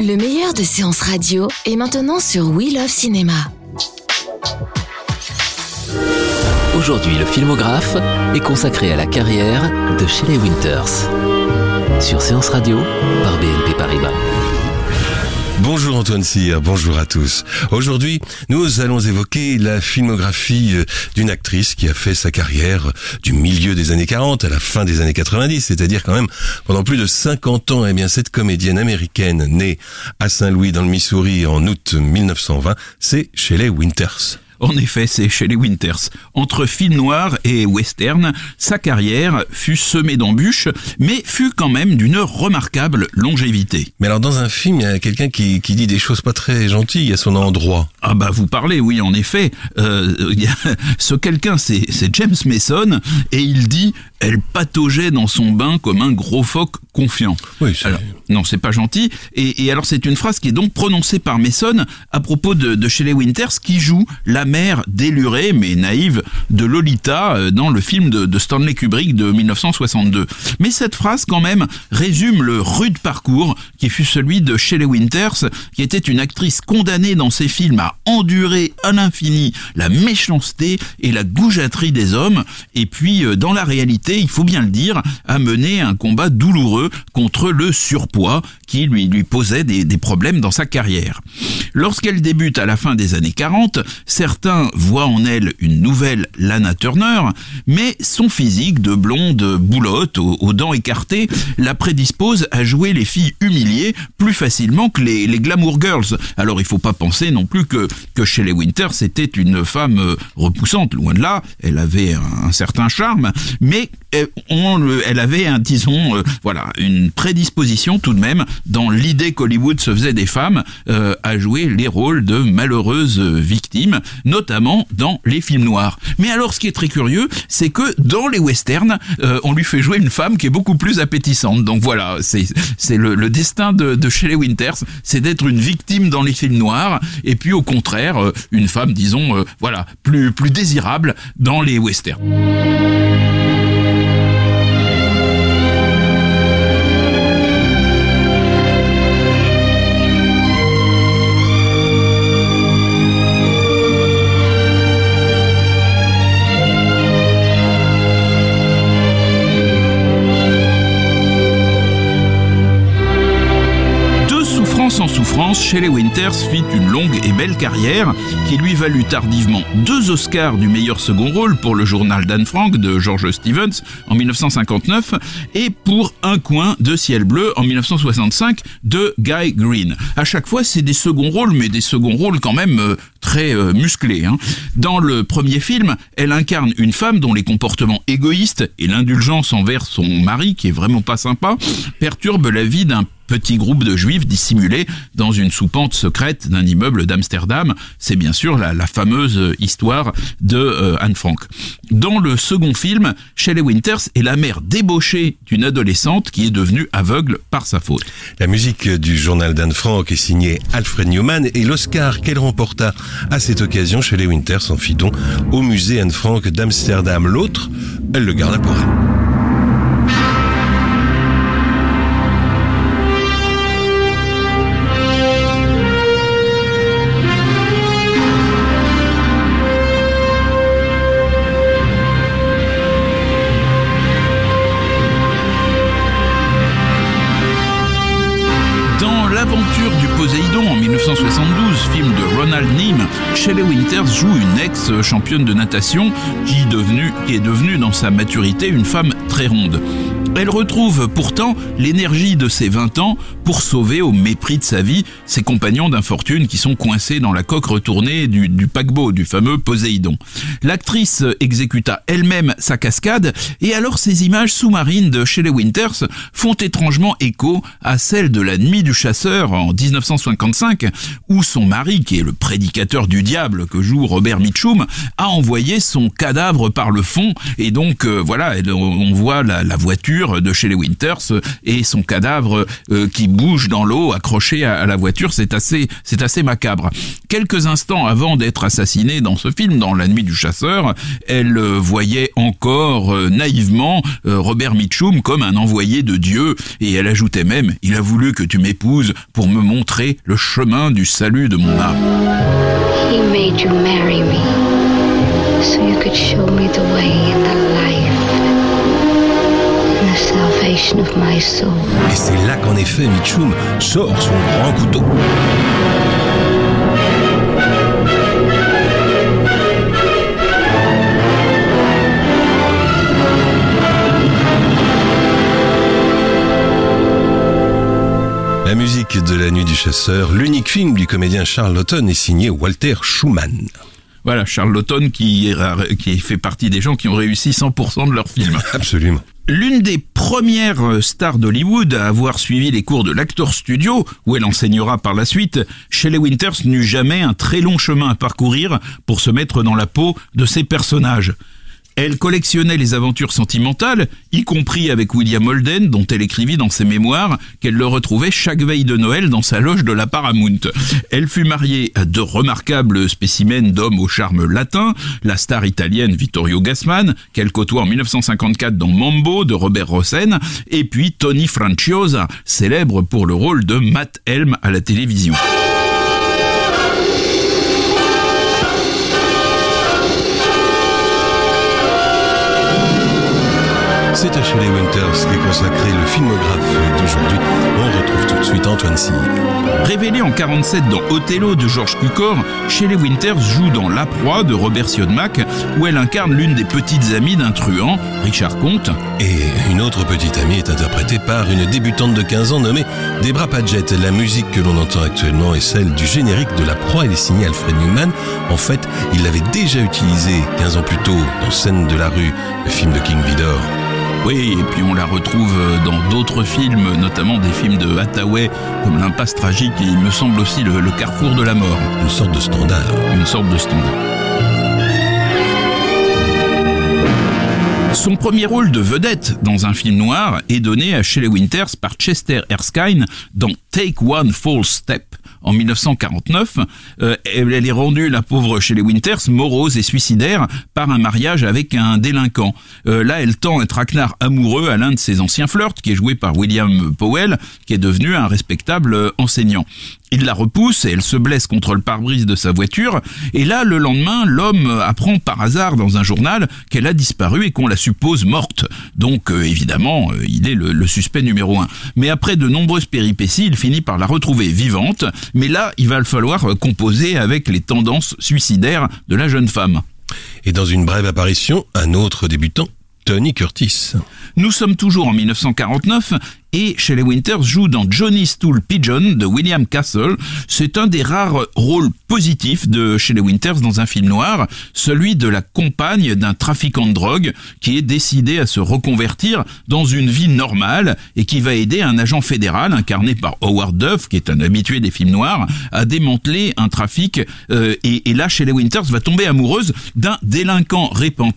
Le meilleur de séances radio est maintenant sur We Love Cinéma. Aujourd'hui, le filmographe est consacré à la carrière de Shelley Winters. Sur Séance Radio, par BNP Paribas. Bonjour Antoine Cyr, bonjour à tous. Aujourd'hui, nous allons évoquer la filmographie euh, d'une actrice qui a fait sa carrière du milieu des années 40 à la fin des années 90, c'est-à-dire quand même pendant plus de 50 ans. Eh bien, cette comédienne américaine née à Saint-Louis dans le Missouri en août 1920, c'est Shelley Winters. En effet, c'est chez les Winters. Entre film noir et western, sa carrière fut semée d'embûches, mais fut quand même d'une remarquable longévité. Mais alors, dans un film, il y a quelqu'un qui, qui dit des choses pas très gentilles à son endroit. Ah bah vous parlez, oui, en effet. Euh, il y a- ce quelqu'un, c'est James Mason, et il dit « Elle pataugeait dans son bain comme un gros phoque confiant ». Oui, c'est- Alors, non, c'est pas gentil. Et, et alors, c'est une phrase qui est donc prononcée par Mason à propos de, de Shelley Winters, qui joue la mère délurée mais naïve de Lolita euh, dans le film de, de Stanley Kubrick de 1962. Mais cette phrase, quand même, résume le rude parcours qui fut celui de Shelley Winters, qui était une actrice condamnée dans ses films à endurer à l'infini la méchanceté et la goujaterie des hommes, et puis, euh, dans la réalité, il faut bien le dire, a mené un combat douloureux contre le surpoids qui lui, lui posait des, des problèmes dans sa carrière. Lorsqu'elle débute à la fin des années 40, certains voient en elle une nouvelle Lana Turner, mais son physique de blonde boulotte aux, dents écartées la prédispose à jouer les filles humiliées plus facilement que les, les glamour girls. Alors il faut pas penser non plus que, que Shelley Winters était une femme euh, repoussante, loin de là, elle avait un, certain charme, mais elle avait disons, euh, voilà, une prédisposition tout de même dans l'idée qu'Hollywood se faisait des femmes euh, à jouer les rôles de malheureuses victimes, notamment dans les films noirs. Mais alors, ce qui est très curieux, c'est que dans les westerns, euh, on lui fait jouer une femme qui est beaucoup plus appétissante. Donc voilà, c'est le, destin de, de Shelley Winters, c'est d'être une victime dans les films noirs, et puis au contraire, une femme, disons, voilà, plus plus désirable dans les westerns. Shelley Winters fit une longue et belle carrière qui lui valut tardivement deux Oscars du meilleur second rôle pour le journal d'Anne Frank de George Stevens en 1959 et pour Un coin de ciel bleu en 1965 de Guy Green. À chaque fois, c'est des seconds rôles, mais des seconds rôles quand même euh, très euh, musclés. hein. Dans le premier film, elle incarne une femme dont les comportements égoïstes et l'indulgence envers son mari, qui est vraiment pas sympa, perturbent la vie d'un petit groupe de juifs dissimulés dans une soupente secrète d'un immeuble d'Amsterdam. C'est bien sûr la, fameuse histoire de euh, Anne Frank. Dans le second film, Shelley Winters est la mère débauchée d'une adolescente qui est devenue aveugle par sa faute. La musique du journal d'Anne Frank est signée Alfred Newman et l'Oscar qu'elle remporta à cette occasion chez les Winters en fit don au musée Anne Frank d'Amsterdam. L'autre, elle le garda pour elle. Shelley Winters joue une ex-championne de natation qui est devenue dans sa maturité une femme très ronde. Elle retrouve pourtant l'énergie de ses 20 ans pour sauver au mépris de sa vie ses compagnons d'infortune qui sont coincés dans la coque retournée du, paquebot, du fameux Poséidon. L'actrice exécuta elle-même sa cascade et alors ces images sous-marines de Shelley Winters font étrangement écho à celles de la nuit du chasseur en 1955 où son mari, qui est le prédicateur du diable que joue Robert Mitchum, a envoyé son cadavre par le fond et donc euh, voilà, on voit la, voiture de Shelley Winters et son cadavre euh, qui bouge dans l'eau accroché à, la voiture, c'est assez c'est assez macabre. Quelques instants avant d'être assassinée dans ce film, dans La nuit du chasseur, elle euh, voyait encore euh, naïvement euh, Robert Mitchum comme un envoyé de Dieu et elle ajoutait même il a voulu que tu m'épouses pour me montrer le chemin du salut de mon âme. Me Et c'est là qu'en effet Mitchum sort son grand couteau. La musique de La Nuit du Chasseur, l'unique film du comédien Charles Laughton est signé Walter Schumann. Voilà, Charles Laughton qui, qui fait partie des gens qui ont réussi 100% de leurs films. Absolument. L'une des premières stars d'Hollywood à avoir suivi les cours de l'Actor Studio, où elle enseignera par la suite, Shelley Winters n'eut jamais un très long chemin à parcourir pour se mettre dans la peau de ses personnages. Elle collectionnait les aventures sentimentales, y compris avec William Holden, dont elle écrivit dans ses mémoires qu'elle le retrouvait chaque veille de Noël dans sa loge de la Paramount. Elle fut mariée à deux remarquables spécimens d'hommes au charme latin, la star italienne Vittorio Gassman, qu'elle côtoie en 1954 dans Mambo de Robert Rossen, et puis Tony Franciosa, célèbre pour le rôle de Matt Helm à la télévision. C'est à Shelley Winters qu'est consacré le filmographe d'aujourd'hui. On retrouve tout de suite Antoine Cyr. Révélée en 47 dans Othello de George Cukor, Shelley Winters joue dans La Proie de Robert Siodmak, où elle incarne l'une des petites amies d'un truand, Richard Comte. Et une autre petite amie est interprétée par une débutante de 15 ans nommée Debra Padgett. La musique que l'on entend actuellement est celle du générique de La Proie. Elle est signée Alfred Newman. En fait, il l'avait déjà utilisée 15 ans plus tôt dans Scène de la rue, le film de King Vidor. Oui, et puis on la retrouve dans d'autres films, notamment des films de Hathaway, comme L'impasse tragique, et il me semble aussi le, le Carrefour de la mort. Une sorte de standard. Une sorte de standard. Son premier rôle de vedette dans un film noir est donné à Shelley Winters par Chester Erskine dans Take One False Step en 1949. Euh, elle est rendue, la pauvre Shelley Winters, morose et suicidaire par un mariage avec un délinquant. Euh, là, elle tend un traquenard amoureux à l'un de ses anciens flirts, qui est joué par William Powell, qui est devenu un respectable enseignant. Il la repousse et elle se blesse contre le pare-brise de sa voiture. Et là, le lendemain, l'homme apprend par hasard dans un journal qu'elle a disparu et qu'on la suppose morte. Donc, euh, évidemment, euh, il est le, le, suspect numéro un. Mais après de nombreuses péripéties, il finit par la retrouver vivante. Mais là, il va falloir composer avec les tendances suicidaires de la jeune femme. Et dans une brève apparition, un autre débutant, Tony Curtis. Nous sommes toujours en 1949 et Shelley Winters joue dans Johnny Stool Pigeon de William Castle. C'est un des rares rôles positifs de Shelley Winters dans un film noir, celui de la compagne d'un trafiquant de drogue qui est décidé à se reconvertir dans une vie normale et qui va aider un agent fédéral incarné par Howard Duff, qui est un habitué des films noirs, à démanteler un trafic. Euh, et, là, Shelley Winters va tomber amoureuse d'un délinquant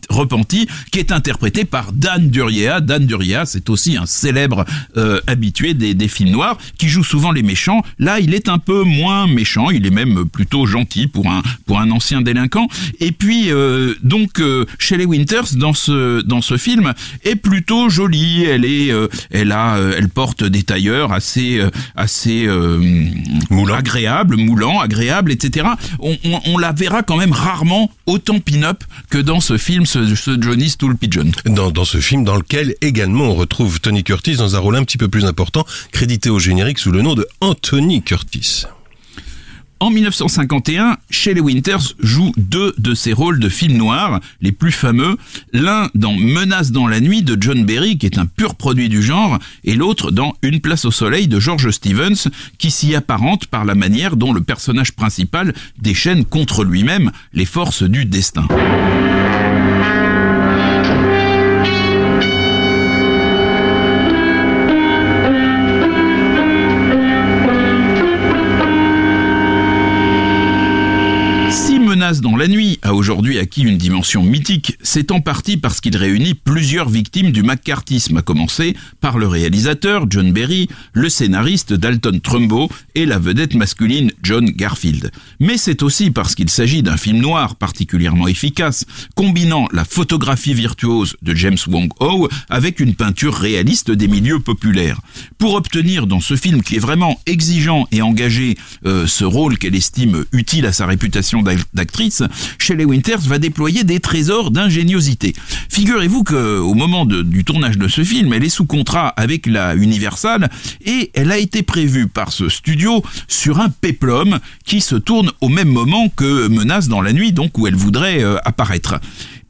repenti qui est interprété par Dan Duryea. Dan Duryea, c'est aussi un célèbre euh, habitué des, des, films noirs, qui joue souvent les méchants. Là, il est un peu moins méchant, il est même plutôt gentil pour un, pour un ancien délinquant. Et puis, euh, donc, euh, Shelley Winters, dans ce, dans ce film, est plutôt jolie. Elle est, euh, elle a, elle porte des tailleurs assez, assez moulant. agréables, moulants, agréables, etc. On, on, on, la verra quand même rarement autant pin-up que dans ce film, ce, ce Johnny Stool Pigeon. Dans, dans ce film, dans lequel également on retrouve Tony Curtis dans un rôle un petit plus important, crédité au générique sous le nom de Anthony Curtis. En 1951, Shelley Winters joue deux de ses rôles de films noirs, les plus fameux, l'un dans Menace dans la nuit de John Berry, qui est un pur produit du genre, et l'autre dans Une place au soleil de George Stevens, qui s'y apparente par la manière dont le personnage principal déchaîne contre lui-même les forces du destin. Dans la nuit a aujourd'hui acquis une dimension mythique, c'est en partie parce qu'il réunit plusieurs victimes du McCarthyisme, à commencer par le réalisateur John Berry, le scénariste Dalton Trumbo et la vedette masculine John Garfield. Mais c'est aussi parce qu'il s'agit d'un film noir particulièrement efficace, combinant la photographie virtuose de James Wong Ho avec une peinture réaliste des milieux populaires. Pour obtenir dans ce film qui est vraiment exigeant et engagé euh, ce rôle qu'elle estime utile à sa réputation d'actrice, Shelley Winters va déployer des trésors d'ingéniosité. Figurez-vous qu'au moment du tournage de ce film, elle est sous contrat avec la Universal et elle a été prévue par ce studio sur un péplum qui se tourne au même moment que Menace dans la nuit, donc où elle voudrait euh, apparaître.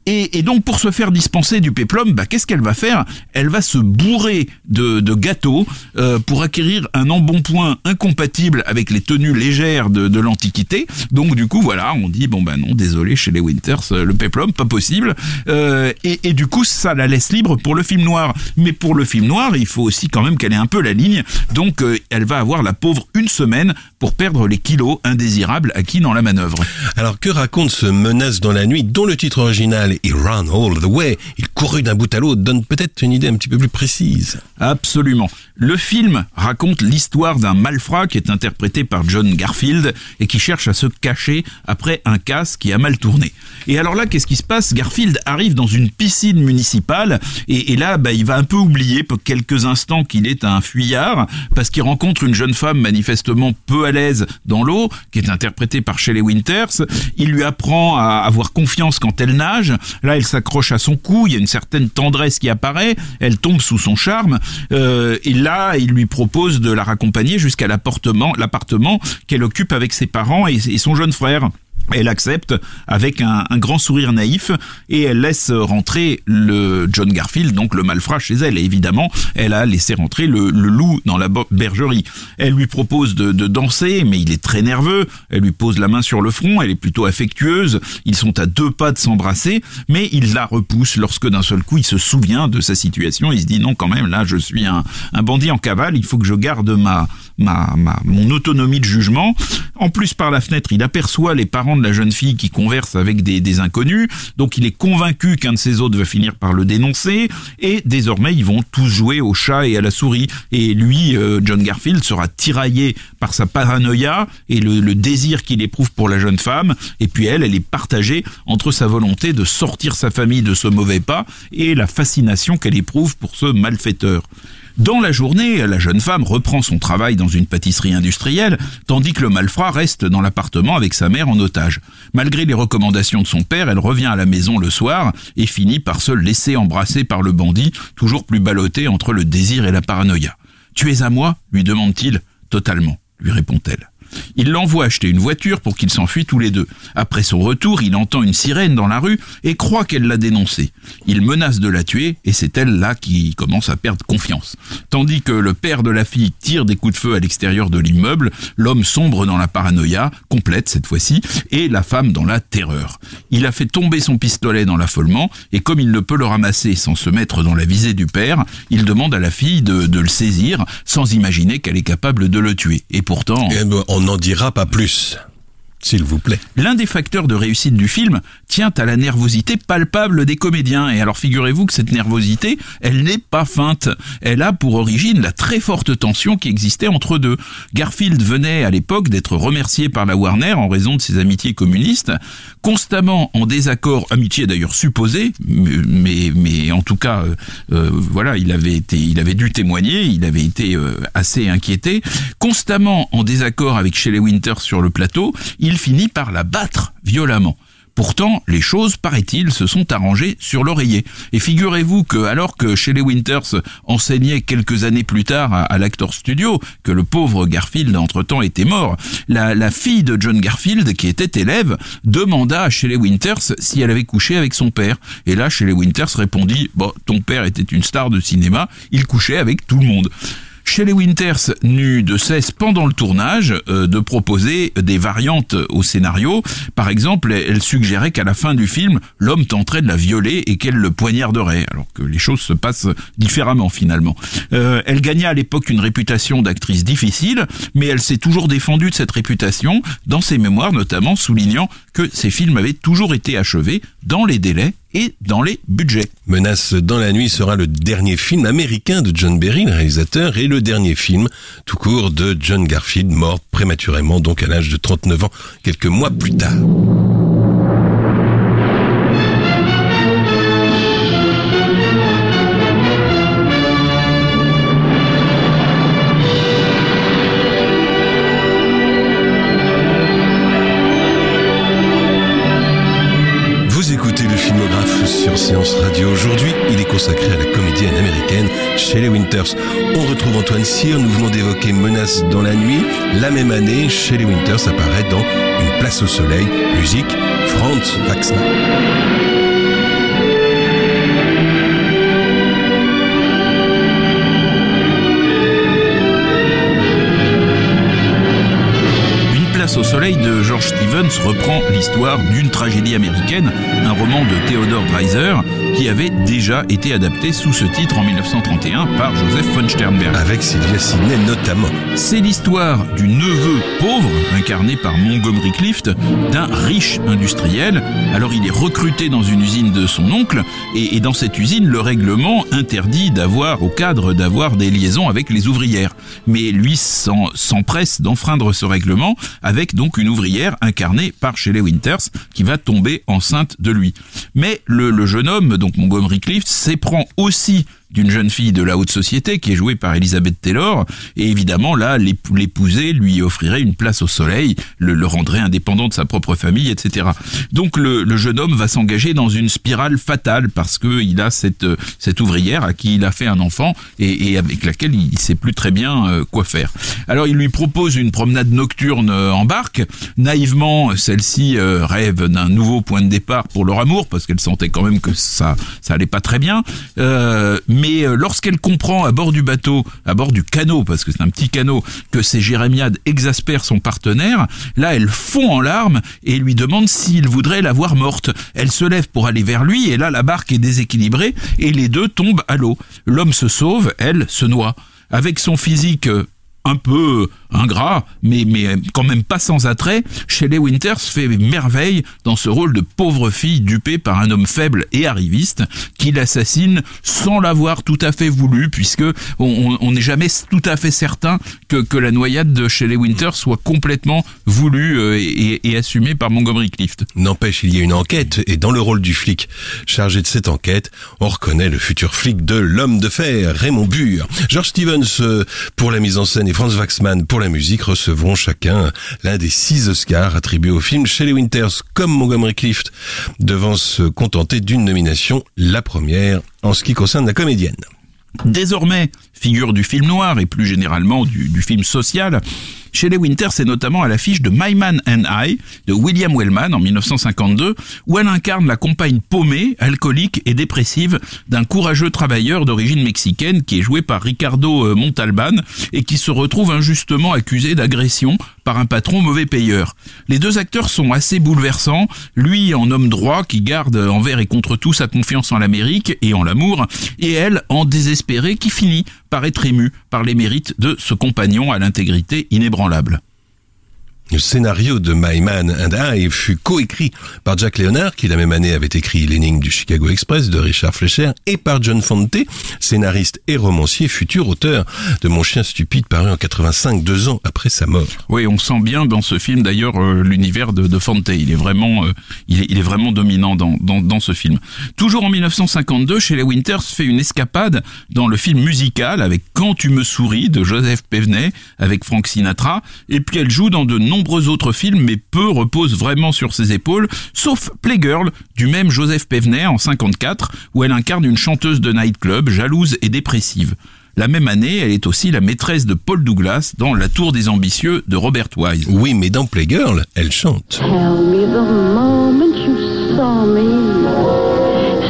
Et, donc pour se faire dispenser du péplum, bah, qu'est-ce qu'elle va faire? Elle va se bourrer de, gâteaux euh, pour acquérir un embonpoint incompatible avec les tenues légères de, l'Antiquité. Donc du coup voilà, on dit bon ben non, désolé chez les Winters, euh, le péplum pas possible. Euh, et, du coup ça la laisse libre pour le film noir. Mais pour le film noir, il faut aussi quand même qu'elle ait un peu la ligne. Donc elle va avoir la pauvre une semaine pour perdre les kilos indésirables acquis dans la manœuvre. Alors que raconte ce menace dans la nuit dont le titre original il Run All the Way, il courut d'un bout à l'autre, donne peut-être une idée un petit peu plus précise. Absolument. Le film raconte l'histoire d'un malfrat qui est interprété par John Garfield et qui cherche à se cacher après un casse qui a mal tourné. Et alors là, qu'est-ce qui se passe? Garfield arrive dans une piscine municipale et, là, bah, il va un peu oublier pour quelques instants qu'il est un fuyard parce qu'il rencontre une jeune femme manifestement peu à l'aise dans l'eau, qui est interprétée par Shelley Winters. Il lui apprend à avoir confiance quand elle nage. Là, elle s'accroche à son cou, il y a une certaine tendresse qui apparaît, elle tombe sous son charme, euh, et là, il lui propose de la raccompagner jusqu'à l'appartement, l'appartement qu'elle occupe avec ses parents et son jeune frère. Elle accepte avec un, grand sourire naïf et elle laisse rentrer le John Garfield, donc le malfrat chez elle. Et évidemment, elle a laissé rentrer le, loup dans la bergerie. Elle lui propose de, danser, mais il est très nerveux. Elle lui pose la main sur le front, elle est plutôt affectueuse. Ils sont à deux pas de s'embrasser, mais il la repousse lorsque d'un seul coup il se souvient de sa situation. Il se dit non quand même, là je suis un, un bandit en cavale, il faut que je garde ma, ma, ma, mon autonomie de jugement. En plus, par la fenêtre, il aperçoit les parents de la jeune fille qui converse avec des, inconnus. Donc, il est convaincu qu'un de ses autres va finir par le dénoncer. Et désormais, ils vont tous jouer au chat et à la souris. Et lui, euh, John Garfield, sera tiraillé par sa paranoïa et le, le désir qu'il éprouve pour la jeune femme. Et puis elle, elle est partagée entre sa volonté de sortir sa famille de ce mauvais pas et la fascination qu'elle éprouve pour ce malfaiteur. Dans la journée, la jeune femme reprend son travail dans une pâtisserie industrielle, tandis que le malfrat reste dans l'appartement avec sa mère en otage. Malgré les recommandations de son père, elle revient à la maison le soir et finit par se laisser embrasser par le bandit, toujours plus ballotté entre le désir et la paranoïa. Tu es à moi? lui demande-t-il. Totalement, lui répond-elle. Il l'envoie acheter une voiture pour qu'ils s'enfuient tous les deux. Après son retour, il entend une sirène dans la rue et croit qu'elle l'a dénoncé. Il menace de la tuer et c'est elle là qui commence à perdre confiance. Tandis que le père de la fille tire des coups de feu à l'extérieur de l'immeuble, l'homme sombre dans la paranoïa, complète cette fois-ci, et la femme dans la terreur. Il a fait tomber son pistolet dans l'affolement et comme il ne peut le ramasser sans se mettre dans la visée du père, il demande à la fille de, le saisir sans imaginer qu'elle est capable de le tuer. Et pourtant... on n'en dira pas plus. S'il vous plaît. L'un des facteurs de réussite du film tient à la nervosité palpable des comédiens. Et alors figurez-vous que cette nervosité, elle n'est pas feinte. Elle a pour origine la très forte tension qui existait entre deux. Garfield venait à l'époque d'être remercié par la Warner en raison de ses amitiés communistes, constamment en désaccord, amitié d'ailleurs supposée, mais, mais en tout cas, euh, euh, voilà, il avait été, il avait dû témoigner, il avait été euh, assez inquiété, constamment en désaccord avec Shelley Winter sur le plateau finit par la battre violemment. Pourtant, les choses, paraît-il, se sont arrangées sur l'oreiller. Et figurez-vous que alors que Shelley Winters enseignait quelques années plus tard à, l'Actor Studio, que le pauvre Garfield entre-temps était mort, la, la fille de John Garfield, qui était élève, demanda à Shelley Winters si elle avait couché avec son père. Et là, Shelley Winters répondit, bon, ton père était une star de cinéma, il couchait avec tout le monde. Shelley Winters n'eut de cesse pendant le tournage euh, de proposer des variantes au scénario. Par exemple, elle suggérait qu'à la fin du film, l'homme tenterait de la violer et qu'elle le poignarderait, alors que les choses se passent différemment finalement. Euh, elle gagna à l'époque une réputation d'actrice difficile, mais elle s'est toujours défendue de cette réputation, dans ses mémoires notamment soulignant que ses films avaient toujours été achevés dans les délais et dans les budgets. Menace dans la nuit sera le dernier film américain de John Berry, le réalisateur, et le dernier film tout court de John Garfield, mort prématurément donc à l'âge de 39 ans, quelques mois plus tard. On retrouve Antoine Cyr, nous venons d'évoquer Menace dans la nuit. La même année, Shelley Winters apparaît dans Une place au soleil, musique Franz Waxman. au soleil de George Reprend l'histoire d'une tragédie américaine, un roman de Theodore Dreiser qui avait déjà été adapté sous ce titre en 1931 par Joseph von Sternberg. Avec Sylvia Sidney notamment. C'est l'histoire du neveu pauvre, incarné par Montgomery Clift, d'un riche industriel. Alors il est recruté dans une usine de son oncle, et, et dans cette usine, le règlement interdit d'avoir, au cadre, d'avoir des liaisons avec les ouvrières. Mais lui s'empresse d'enfreindre ce règlement avec donc une ouvrière incarnée par Shelley Winters qui va tomber enceinte de lui. Mais le, le jeune homme, donc Montgomery Clift, s'éprend aussi d'une jeune fille de la haute société qui est jouée par Elizabeth Taylor. Et évidemment, là, l'épouser lui offrirait une place au soleil, le, rendrait indépendant de sa propre famille, etc. Donc le, jeune homme va s'engager dans une spirale fatale parce que il a cette, cette ouvrière à qui il a fait un enfant et, avec laquelle il, ne sait plus très bien euh, quoi faire. Alors il lui propose une promenade nocturne euh, en barque. Naïvement, celle-ci euh, rêve d'un nouveau point de départ pour leur amour parce qu'elle sentait quand même que ça ça allait pas très bien. Mais euh, lorsqu'elle comprend à bord du bateau, à bord du canot, parce que c'est un petit canot, que ces jérémiades exaspèrent son partenaire, là elle fond en larmes et lui demande s'il voudrait la voir morte. Elle se lève pour aller vers lui et là la barque est déséquilibrée et les deux tombent à l'eau. L'homme se sauve, elle se noie. Avec son physique euh, un peu ingrat, mais, mais quand même pas sans attrait, Shelley Winters fait merveille dans ce rôle de pauvre fille dupée par un homme faible et arriviste qui l'assassine sans l'avoir tout à fait voulu, puisque on n'est jamais tout à fait certain que, que la noyade de Shelley Winters soit complètement voulue euh, et, et assumée par Montgomery Clift. N'empêche, il y a une enquête, et dans le rôle du flic chargé de cette enquête, on reconnaît le futur flic de l'homme de fer, Raymond Burr. George Stevens euh, pour la mise en scène et Franz Waxman pour la musique recevront chacun l'un des six Oscars attribués au film. Shelley Winters comme Montgomery Clift devant se contenter d'une nomination, la première en ce qui concerne la comédienne. Désormais, figure du film noir et plus généralement du, du film social, Shelley Winters est notamment à l'affiche de My Man and I de William Wellman en 1952, où elle incarne la compagne paumée, alcoolique et dépressive d'un courageux travailleur d'origine mexicaine qui est joué par Ricardo euh, Montalban et qui se retrouve injustement accusé d'agression par un patron mauvais payeur. Les deux acteurs sont assez bouleversants, lui en homme droit qui garde envers et contre tout sa confiance en l'Amérique et en l'amour, et elle en désespéré qui finit par être ému par les mérites de ce compagnon à l'intégrité inébranlable. Le scénario de My Man and I fut coécrit par Jack Leonard, qui la même année avait écrit L'énigme du Chicago Express de Richard Fleischer, et par John Fante, scénariste et romancier, futur auteur de Mon chien stupide, paru en 85, deux ans après sa mort. Oui, on sent bien dans ce film d'ailleurs euh, l'univers de, de, Fante. Il est vraiment, euh, il, est, vraiment dominant dans, dans, ce film. Toujours en 1952, Shelley Winters fait une escapade dans le film musical avec Quand tu me souris de Joseph Pevenet avec Frank Sinatra, et puis elle joue dans de nombreux nombreux autres films, mais peu reposent vraiment sur ses épaules, sauf Playgirl, du même Joseph Pevner en 54, où elle incarne une chanteuse de nightclub jalouse et dépressive. La même année, elle est aussi la maîtresse de Paul Douglas dans La Tour des Ambitieux de Robert Wise. Oui, mais dans Playgirl, elle chante. Tell me the moment you saw me.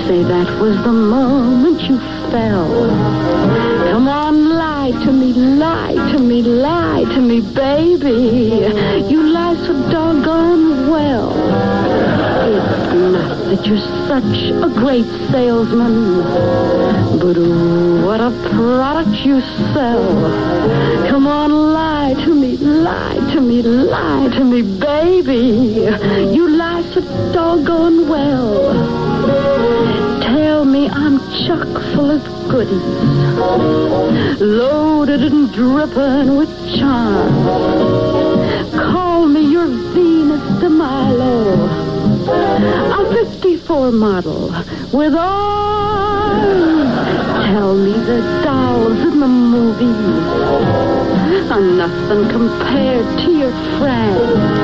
Say that was the moment you fell. Lie to me, lie to me, lie to me, baby. You lie so doggone well. It's not that you're such a great salesman, but ooh, what a product you sell. Come on, lie to me, lie to me, lie to me, baby. You lie so doggone well. Me I'm chock full of goodies, loaded and dripping with charm. Call me your Venus de Milo, a 54 model with arms. Tell me the dolls in the movies are nothing compared to your friends.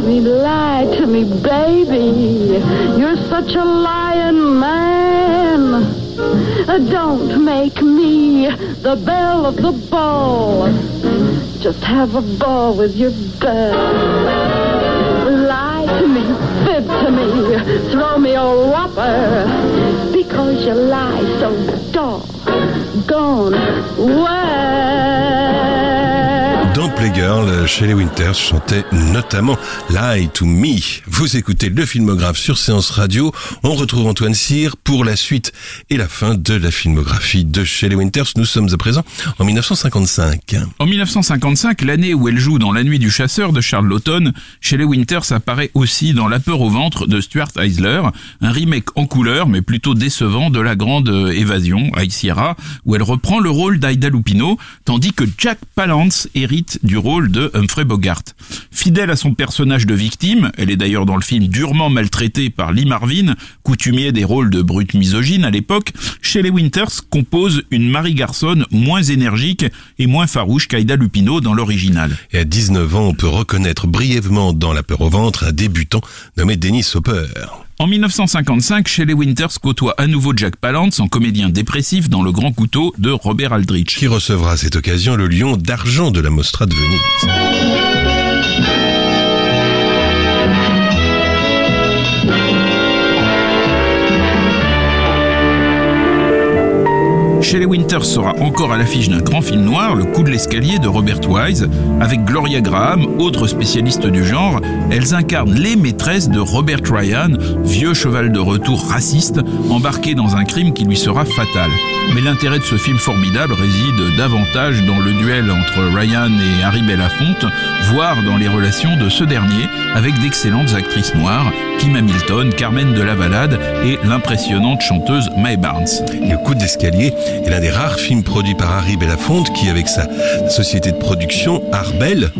Me, lie to me, baby. You're such a lying man. Uh, Don't make me the belle of the ball. Just have a ball with your belle. Lie to me, fib to me, throw me a whopper. Because you lie so doggone well. Shelley Winters chantait notamment Lie to Me. Vous écoutez le filmographe sur Séance Radio. On retrouve Antoine Cyr pour la suite et la fin de la filmographie de Shelley Winters. Nous sommes à présent en 1955. En 1955, l'année où elle joue dans La Nuit du Chasseur de Charles Lawton, Shelley Winters apparaît aussi dans La peur au ventre de Stuart Eisler, un remake en couleur mais plutôt décevant de La Grande Évasion, High Sierra, où elle reprend le rôle d'Aida Lupino, tandis que Jack Palance hérite du rôle de Humphrey Bogart. Fidèle à son personnage de victime, elle est d'ailleurs dans le film durement maltraitée par Lee Marvin, coutumier des rôles de brute misogyne à l'époque, Shelley Winters compose une Marie Garson moins énergique et moins farouche qu'Aida Lupino dans l'original. Et à 19 ans, on peut reconnaître brièvement dans La peur au ventre un débutant nommé Dennis Hopper. En 1955, Shelley Winters côtoie à nouveau Jack Palance en comédien dépressif dans Le Grand Couteau de Robert Aldrich. qui recevra à cette occasion le lion d'argent de la Mostra de Venise. Shelley Winters sera encore à l'affiche d'un grand film noir, Le coup de l'escalier de Robert Wise, avec Gloria Graham, autre spécialiste du genre. Elles incarnent les maîtresses de Robert Ryan, vieux cheval de retour raciste, embarqué dans un crime qui lui sera fatal. Mais l'intérêt de ce film formidable réside davantage dans le duel entre Ryan et Harry Belafonte, voire dans les relations de ce dernier avec d'excellentes actrices noires, Kim Hamilton, Carmen de la Valade et l'impressionnante chanteuse Mae Barnes. Le coup d'escalier est l'un des rares films produits par Harry Belafonte qui, avec sa société de production Arbel,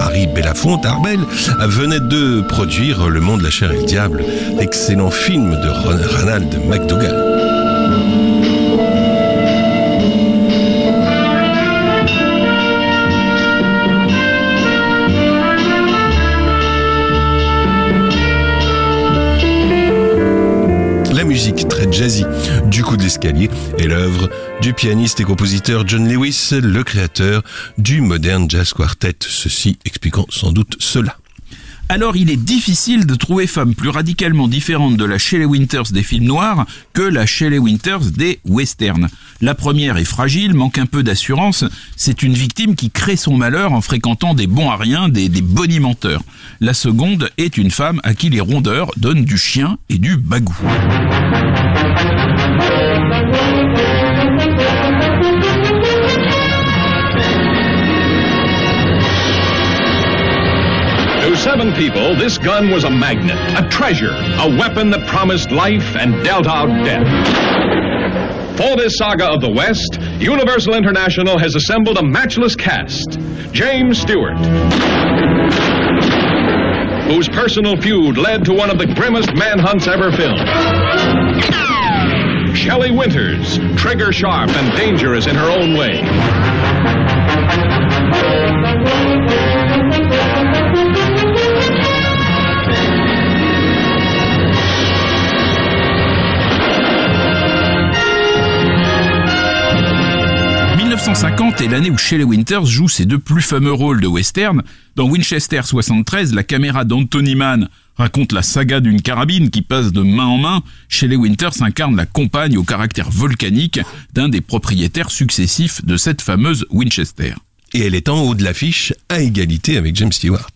Harry Belafonte, Arbel, venait de produire Le Monde, la chair et le diable, l'excellent film de Ron- Ronald McDougall. Musique très jazzy du coup de l'escalier est l'œuvre du pianiste et compositeur John Lewis, le créateur du Modern Jazz Quartet, ceci expliquant sans doute cela. Alors il est difficile de trouver femme plus radicalement différente de la Shelley Winters des films noirs que la Shelley Winters des westerns. La première est fragile, manque un peu d'assurance, c'est une victime qui crée son malheur en fréquentant des bons à rien, des, des bonimenteurs. La seconde est une femme à qui les rondeurs donnent du chien et du bagou. Seven people, this gun was a magnet, a treasure, a weapon that promised life and dealt out death. For this saga of the West, Universal International has assembled a matchless cast. James Stewart, whose personal feud led to one of the grimmest manhunts ever filmed. Shelley Winters, trigger sharp and dangerous in her own way. 1950 est l'année où Shelley Winters joue ses deux plus fameux rôles de western. Dans Winchester 73, la caméra d'Anthony Mann raconte la saga d'une carabine qui passe de main en main. Shelley Winters incarne la compagne au caractère volcanique d'un des propriétaires successifs de cette fameuse Winchester. Et elle est en haut de l'affiche à égalité avec James Stewart.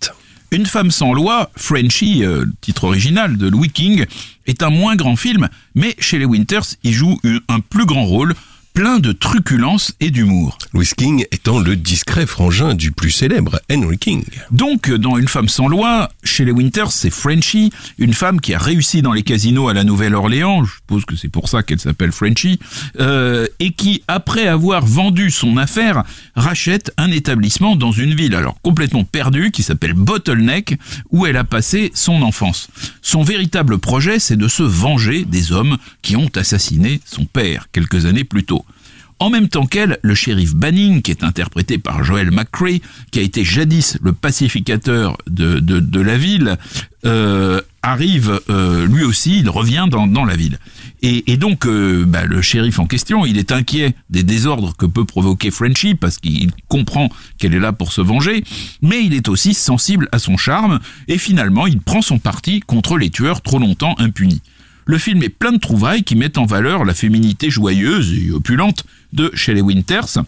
Une femme sans loi, Frenchy, euh, titre original de Louis King, est un moins grand film, mais Shelley Winters y joue un plus grand rôle plein de truculence et d'humour. Louis King étant le discret frangin du plus célèbre Henry King. Donc, dans Une femme sans loi, chez les Winters, c'est Frenchy, une femme qui a réussi dans les casinos à la Nouvelle-Orléans, je suppose que c'est pour ça qu'elle s'appelle Frenchy, euh, et qui, après avoir vendu son affaire, rachète un établissement dans une ville alors complètement perdue qui s'appelle Bottleneck, où elle a passé son enfance. Son véritable projet, c'est de se venger des hommes qui ont assassiné son père quelques années plus tôt. En même temps qu'elle, le shérif Banning, qui est interprété par Joel McCrea, qui a été jadis le pacificateur de, de, la ville, euh, arrive euh, lui aussi, il revient dans, dans la ville. Et, et donc euh, bah, le shérif en question, il est inquiet des désordres que peut provoquer Frenchy parce qu'il comprend qu'elle est là pour se venger, mais il est aussi sensible à son charme et finalement il prend son parti contre les tueurs trop longtemps impunis. Le film est plein de trouvailles qui mettent en valeur la féminité joyeuse et opulente de Shelley Winters,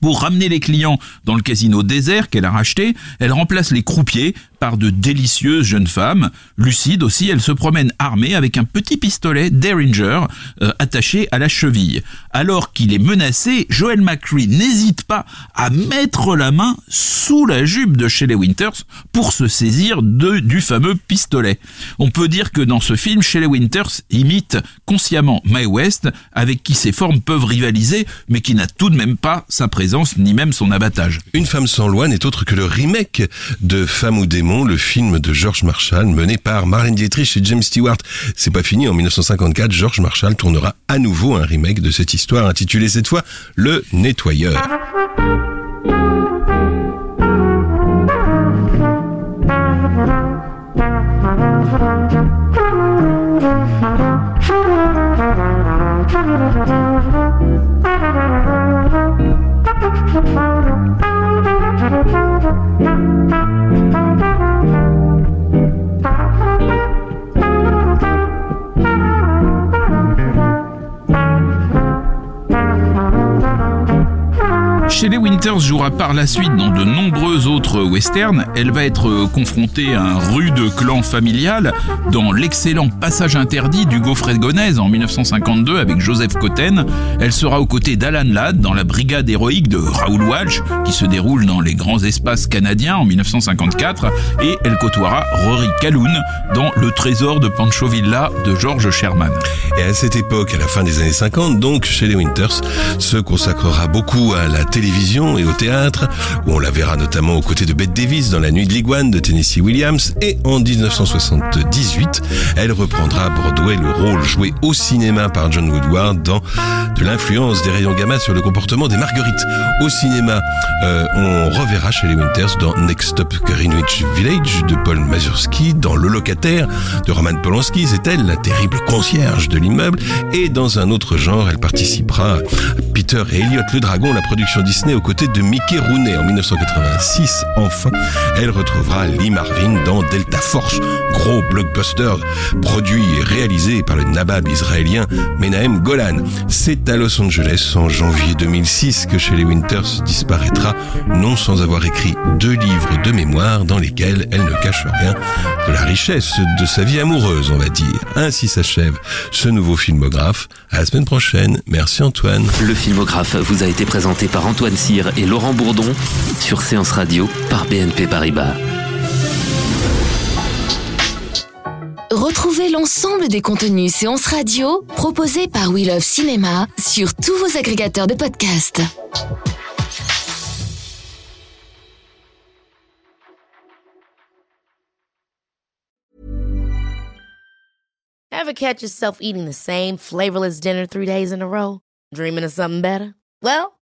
pour ramener les clients dans le casino désert qu'elle a racheté, elle remplace les croupiers par de délicieuses jeunes femmes. Lucide aussi, elle se promène armée avec un petit pistolet Derringer euh, attaché à la cheville. Alors qu'il est menacé, Joel McCree n'hésite pas à mettre la main sous la jupe de Shelley Winters pour se saisir de, du fameux pistolet. On peut dire que dans ce film, Shelley Winters imite consciemment Mae West, avec qui ses formes peuvent rivaliser, mais qui n'a tout de même pas sa présence ni même son abattage. Une femme sans loi n'est autre que le remake de Femme ou démon le film de George Marshall mené par Marlène Dietrich et James Stewart. C'est pas fini, en 1954, George Marshall tournera à nouveau un remake de cette histoire intitulée cette fois Le Nettoyeur. Winters jouera par la suite dans de nombreux autres westerns. Elle va être confrontée à un rude clan familial dans l'excellent Passage interdit d'Hugo Fred en 1952 avec Joseph Cotten. Elle sera aux côtés d'Alan Ladd dans la brigade héroïque de Raoul Walsh qui se déroule dans les grands espaces canadiens en 1954 et elle côtoiera Rory Calhoun dans Le trésor de Pancho Villa de George Sherman. Et à cette époque, à la fin des années 50, donc, Shelley Winters se consacrera beaucoup à la télévision et au théâtre, où on la verra notamment aux côtés de Bette Davis dans La Nuit de l'Iguane de Tennessee Williams, et en 1978, elle reprendra à Broadway le rôle joué au cinéma par John Woodward dans De l'influence des rayons gamma sur le comportement des marguerites. Au cinéma, euh, on reverra Shelley Winters dans Next Stop Greenwich Village de Paul Mazursky, dans Le locataire de Roman Polanski, c'est elle la terrible concierge de l'immeuble, et dans un autre genre, elle participera à Peter et Elliot le Dragon, la production Disney aux côtés de Mickey Rooney en 1986. Enfin, elle retrouvera Lee Marvin dans Delta Force, gros blockbuster produit et réalisé par le nabab israélien Menahem Golan. C'est à Los Angeles en janvier 2006 que Shelley Winters disparaîtra, non sans avoir écrit deux livres de mémoire dans lesquels elle ne cache rien de la richesse de sa vie amoureuse, on va dire. Ainsi s'achève ce nouveau filmographe. À la semaine prochaine. Merci Antoine. Le filmographe vous a été présenté par Antoine Cyr et Laurent Bourdon sur Séance Radio par BNP Paribas. Retrouvez l'ensemble des contenus Séance Radio proposés par We Love Cinéma sur tous vos agrégateurs de podcasts. Ever catch yourself eating the same flavorless dinner three days in a row? Dreaming of something better? Well,